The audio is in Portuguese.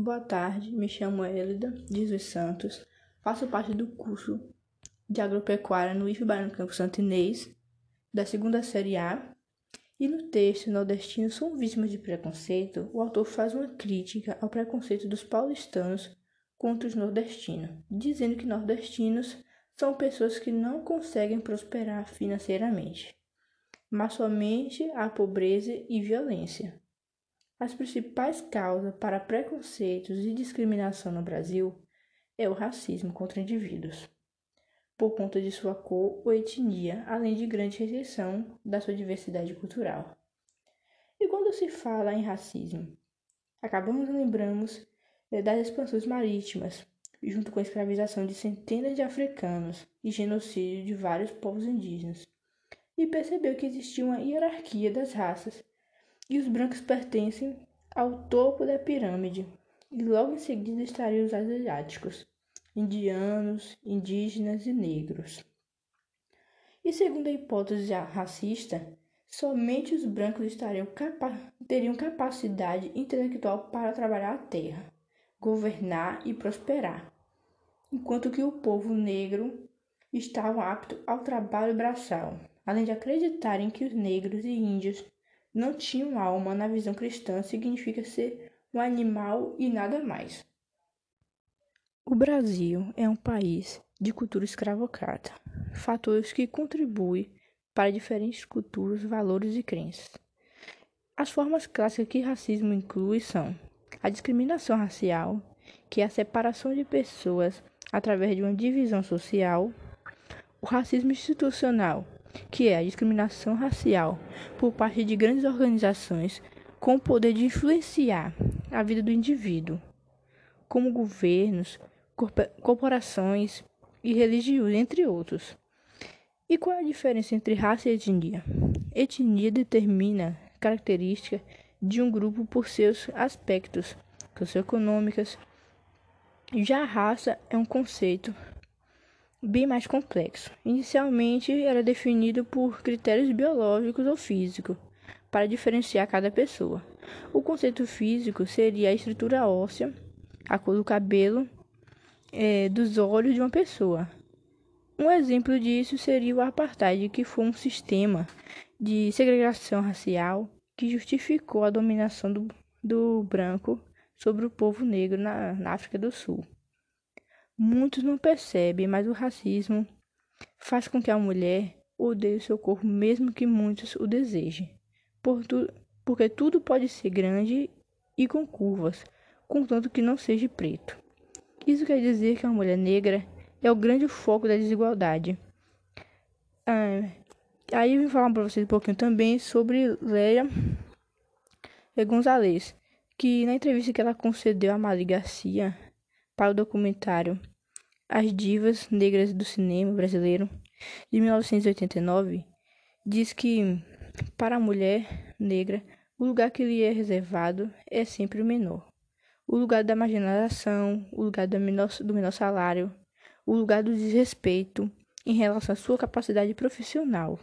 Boa tarde, me chamo Elida Jesus Santos, faço parte do curso de agropecuária no IF Baiano Campo Santo Inês, da segunda série A. E no texto Nordestinos são vítimas de preconceito, o autor faz uma crítica ao preconceito dos paulistanos contra os nordestinos, dizendo que nordestinos são pessoas que não conseguem prosperar financeiramente, mas somente a pobreza e violência. As principais causas para preconceitos e discriminação no Brasil é o racismo contra indivíduos, por conta de sua cor ou etnia, além de grande rejeição da sua diversidade cultural. E quando se fala em racismo, acabamos lembramos eh, das expansões marítimas, junto com a escravização de centenas de africanos e genocídio de vários povos indígenas, e percebeu que existia uma hierarquia das raças e os brancos pertencem ao topo da pirâmide, e logo em seguida estariam os asiáticos, indianos, indígenas e negros. E segundo a hipótese racista, somente os brancos capa teriam capacidade intelectual para trabalhar a terra, governar e prosperar, enquanto que o povo negro estava apto ao trabalho braçal, além de acreditarem que os negros e índios não tinham alma na visão cristã significa ser um animal e nada mais. O Brasil é um país de cultura escravocrata, fatores que contribuem para diferentes culturas, valores e crenças. As formas clássicas que racismo inclui são a discriminação racial, que é a separação de pessoas através de uma divisão social, o racismo institucional, que é a discriminação racial por parte de grandes organizações com o poder de influenciar a vida do indivíduo, como governos, corporações e religiões, entre outros. E qual é a diferença entre raça e etnia? Etnia determina características de um grupo por seus aspectos socioeconômicos. Já a raça é um conceito bem mais complexo. Inicialmente era definido por critérios biológicos ou físicos para diferenciar cada pessoa. O conceito físico seria a estrutura óssea, a cor do cabelo, é, dos olhos de uma pessoa. Um exemplo disso seria o apartheid, que foi um sistema de segregação racial que justificou a dominação do, do branco sobre o povo negro na, na África do Sul. Muitos não percebem, mas o racismo faz com que a mulher odeie o seu corpo, mesmo que muitos o desejem. Por tu, porque tudo pode ser grande e com curvas, contanto que não seja preto. Isso quer dizer que a mulher negra é o grande foco da desigualdade. Ah, aí eu vim falar para vocês um pouquinho também sobre Leia Gonzalez, que na entrevista que ela concedeu a Mali Garcia para o documentário As Divas Negras do Cinema Brasileiro, de 1989, diz que para a mulher negra, o lugar que lhe é reservado é sempre o menor. O lugar da marginalização, o lugar do menor, do menor salário, o lugar do desrespeito em relação à sua capacidade profissional.